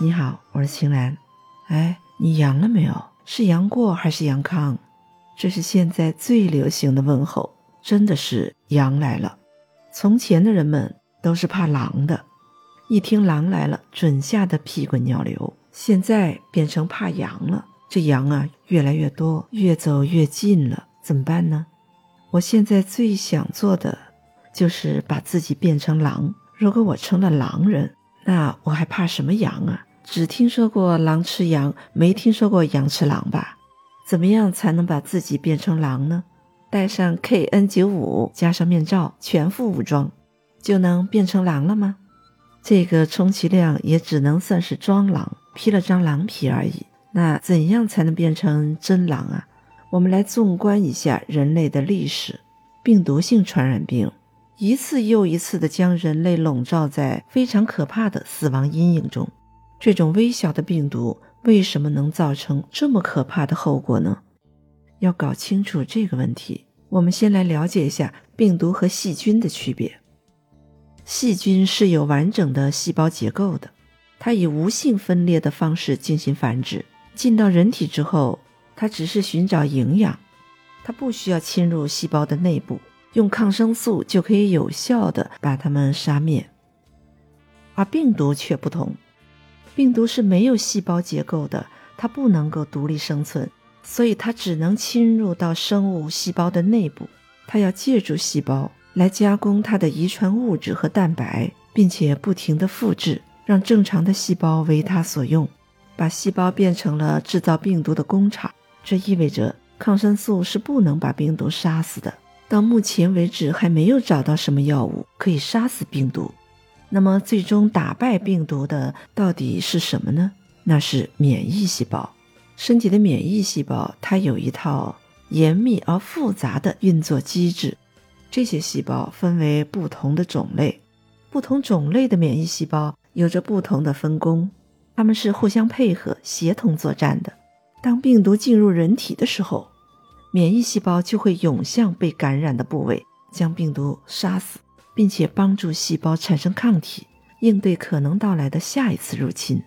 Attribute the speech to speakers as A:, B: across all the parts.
A: 你好，我是青兰。哎，你阳了没有？是阳过还是阳康？这是现在最流行的问候，真的是阳来了。从前的人们都是怕狼的，一听狼来了，准吓得屁滚尿流。现在变成怕羊了，这羊啊越来越多，越走越近了，怎么办呢？我现在最想做的就是把自己变成狼。如果我成了狼人，那我还怕什么羊啊？只听说过狼吃羊，没听说过羊吃狼吧？怎么样才能把自己变成狼呢？带上 KN 九五，加上面罩，全副武装，就能变成狼了吗？这个充其量也只能算是装狼，披了张狼皮而已。那怎样才能变成真狼啊？我们来纵观一下人类的历史，病毒性传染病一次又一次地将人类笼罩在非常可怕的死亡阴影中。这种微小的病毒为什么能造成这么可怕的后果呢？要搞清楚这个问题，我们先来了解一下病毒和细菌的区别。细菌是有完整的细胞结构的，它以无性分裂的方式进行繁殖。进到人体之后，它只是寻找营养，它不需要侵入细胞的内部，用抗生素就可以有效的把它们杀灭。而病毒却不同，病毒是没有细胞结构的，它不能够独立生存，所以它只能侵入到生物细胞的内部，它要借助细胞来加工它的遗传物质和蛋白，并且不停地复制，让正常的细胞为它所用。把细胞变成了制造病毒的工厂，这意味着抗生素是不能把病毒杀死的。到目前为止，还没有找到什么药物可以杀死病毒。那么，最终打败病毒的到底是什么呢？那是免疫细胞。身体的免疫细胞，它有一套严密而复杂的运作机制。这些细胞分为不同的种类，不同种类的免疫细胞有着不同的分工。它们是互相配合、协同作战的。当病毒进入人体的时候，免疫细胞就会涌向被感染的部位，将病毒杀死，并且帮助细胞产生抗体，应对可能到来的下一次入侵。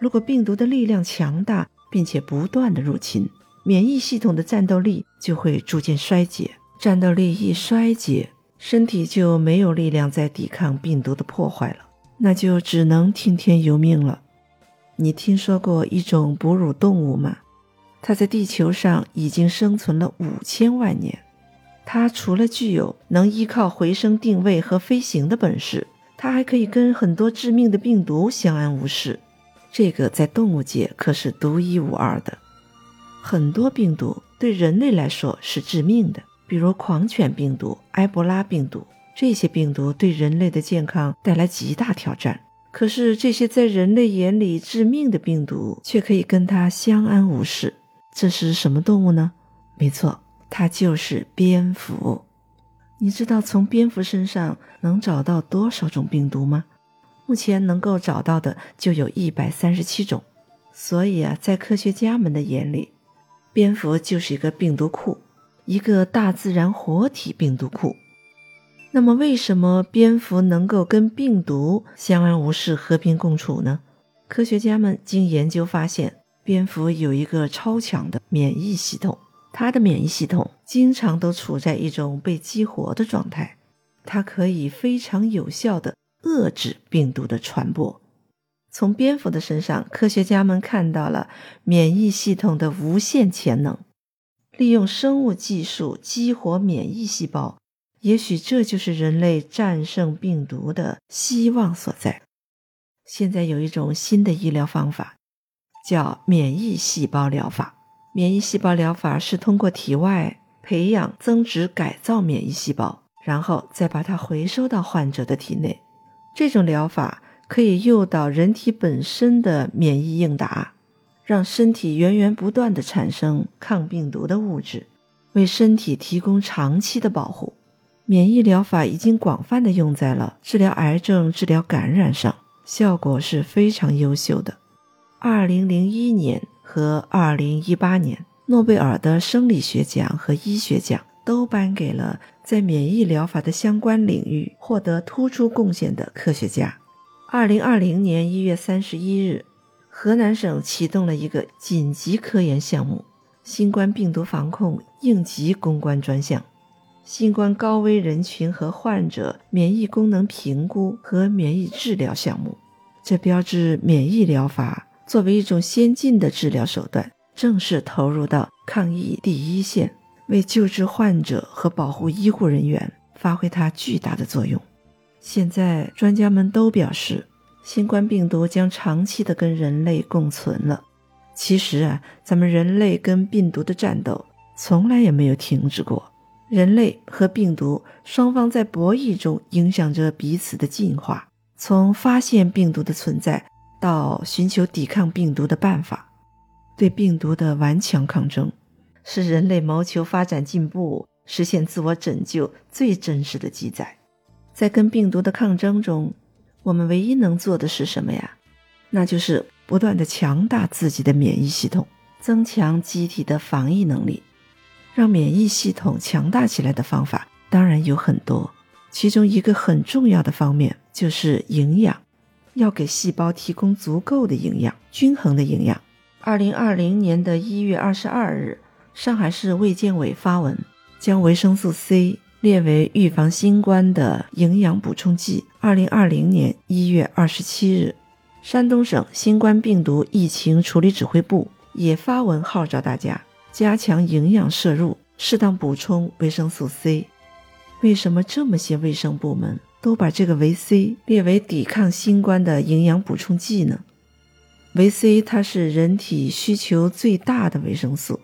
A: 如果病毒的力量强大，并且不断的入侵，免疫系统的战斗力就会逐渐衰竭。战斗力一衰竭，身体就没有力量再抵抗病毒的破坏了。那就只能听天由命了。你听说过一种哺乳动物吗？它在地球上已经生存了五千万年。它除了具有能依靠回声定位和飞行的本事，它还可以跟很多致命的病毒相安无事。这个在动物界可是独一无二的。很多病毒对人类来说是致命的，比如狂犬病毒、埃博拉病毒。这些病毒对人类的健康带来极大挑战，可是这些在人类眼里致命的病毒却可以跟它相安无事。这是什么动物呢？没错，它就是蝙蝠。你知道从蝙蝠身上能找到多少种病毒吗？目前能够找到的就有一百三十七种。所以啊，在科学家们的眼里，蝙蝠就是一个病毒库，一个大自然活体病毒库。那么，为什么蝙蝠能够跟病毒相安无事、和平共处呢？科学家们经研究发现，蝙蝠有一个超强的免疫系统，它的免疫系统经常都处在一种被激活的状态，它可以非常有效地遏制病毒的传播。从蝙蝠的身上，科学家们看到了免疫系统的无限潜能，利用生物技术激活免疫细胞。也许这就是人类战胜病毒的希望所在。现在有一种新的医疗方法，叫免疫细胞疗法。免疫细胞疗法是通过体外培养、增殖、改造免疫细胞，然后再把它回收到患者的体内。这种疗法可以诱导人体本身的免疫应答，让身体源源不断地产生抗病毒的物质，为身体提供长期的保护。免疫疗法已经广泛的用在了治疗癌症、治疗感染上，效果是非常优秀的。二零零一年和二零一八年，诺贝尔的生理学奖和医学奖都颁给了在免疫疗法的相关领域获得突出贡献的科学家。二零二零年一月三十一日，河南省启动了一个紧急科研项目——新冠病毒防控应急攻关专项。新冠高危人群和患者免疫功能评估和免疫治疗项目，这标志免疫疗法作为一种先进的治疗手段，正式投入到抗疫第一线，为救治患者和保护医护人员发挥它巨大的作用。现在，专家们都表示，新冠病毒将长期的跟人类共存了。其实啊，咱们人类跟病毒的战斗从来也没有停止过。人类和病毒双方在博弈中影响着彼此的进化，从发现病毒的存在到寻求抵抗病毒的办法，对病毒的顽强抗争，是人类谋求发展进步、实现自我拯救最真实的记载。在跟病毒的抗争中，我们唯一能做的是什么呀？那就是不断的强大自己的免疫系统，增强机体的防疫能力。让免疫系统强大起来的方法当然有很多，其中一个很重要的方面就是营养，要给细胞提供足够的营养、均衡的营养。二零二零年的一月二十二日，上海市卫健委发文，将维生素 C 列为预防新冠的营养补充剂。二零二零年一月二十七日，山东省新冠病毒疫情处理指挥部也发文号召大家。加强营养摄入，适当补充维生素 C。为什么这么些卫生部门都把这个维 C 列为抵抗新冠的营养补充剂呢？维 C 它是人体需求最大的维生素，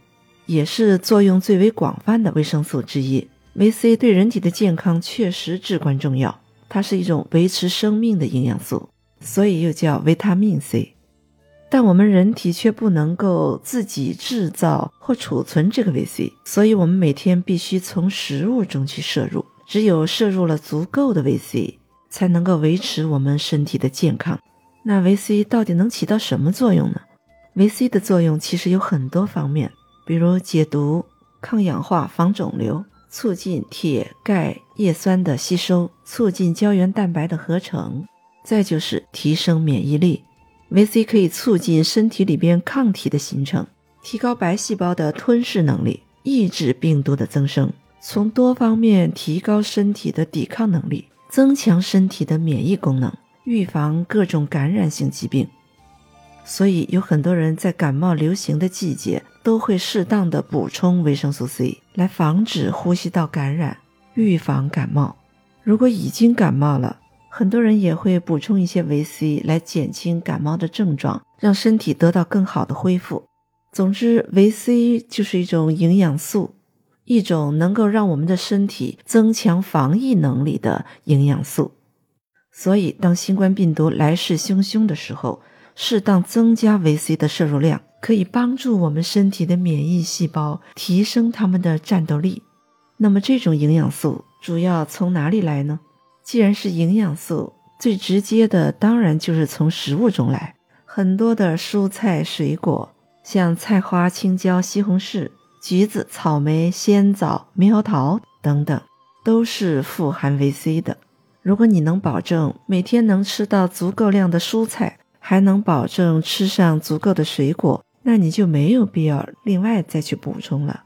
A: 也是作用最为广泛的维生素之一。维 C 对人体的健康确实至关重要，它是一种维持生命的营养素，所以又叫维他命 C。但我们人体却不能够自己制造或储存这个维 C，所以我们每天必须从食物中去摄入。只有摄入了足够的维 C，才能够维持我们身体的健康。那维 C 到底能起到什么作用呢？维 C 的作用其实有很多方面，比如解毒、抗氧化、防肿瘤、促进铁、钙、叶酸的吸收、促进胶原蛋白的合成，再就是提升免疫力。维 C 可以促进身体里边抗体的形成，提高白细胞的吞噬能力，抑制病毒的增生，从多方面提高身体的抵抗能力，增强身体的免疫功能，预防各种感染性疾病。所以有很多人在感冒流行的季节都会适当的补充维生素 C，来防止呼吸道感染，预防感冒。如果已经感冒了，很多人也会补充一些维 C 来减轻感冒的症状，让身体得到更好的恢复。总之，维 C 就是一种营养素，一种能够让我们的身体增强防疫能力的营养素。所以，当新冠病毒来势汹汹的时候，适当增加维 C 的摄入量，可以帮助我们身体的免疫细胞提升它们的战斗力。那么，这种营养素主要从哪里来呢？既然是营养素，最直接的当然就是从食物中来。很多的蔬菜水果，像菜花、青椒、西红柿、橘子、草莓、鲜枣、猕猴桃等等，都是富含维 C 的。如果你能保证每天能吃到足够量的蔬菜，还能保证吃上足够的水果，那你就没有必要另外再去补充了。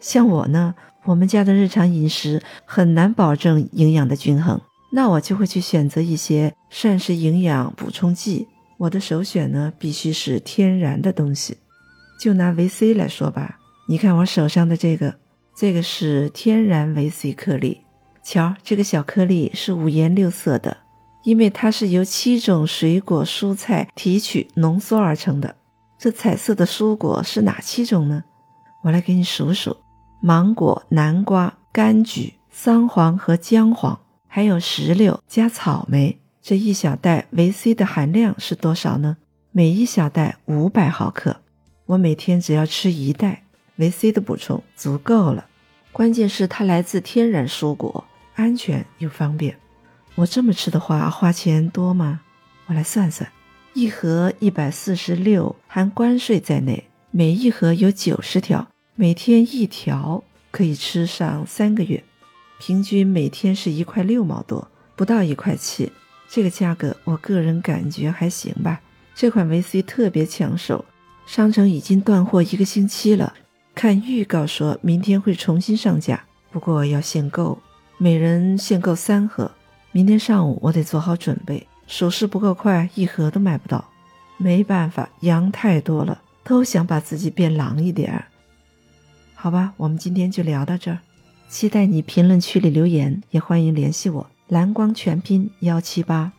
A: 像我呢。我们家的日常饮食很难保证营养的均衡，那我就会去选择一些膳食营养补充剂。我的首选呢，必须是天然的东西。就拿维 C 来说吧，你看我手上的这个，这个是天然维 C 颗粒。瞧，这个小颗粒是五颜六色的，因为它是由七种水果蔬菜提取浓缩而成的。这彩色的蔬果是哪七种呢？我来给你数数。芒果、南瓜、柑橘、桑黄和姜黄，还有石榴加草莓，这一小袋维 C 的含量是多少呢？每一小袋五百毫克。我每天只要吃一袋，维 C 的补充足够了。关键是它来自天然蔬果，安全又方便。我这么吃的话，花钱多吗？我来算算，一盒一百四十六，含关税在内，每一盒有九十条。每天一条可以吃上三个月，平均每天是一块六毛多，不到一块七，这个价格我个人感觉还行吧。这款维 C 特别抢手，商城已经断货一个星期了。看预告说明天会重新上架，不过要限购，每人限购三盒。明天上午我得做好准备，手势不够快，一盒都买不到。没办法，羊太多了，都想把自己变狼一点儿。好吧，我们今天就聊到这儿，期待你评论区里留言，也欢迎联系我，蓝光全拼幺七八。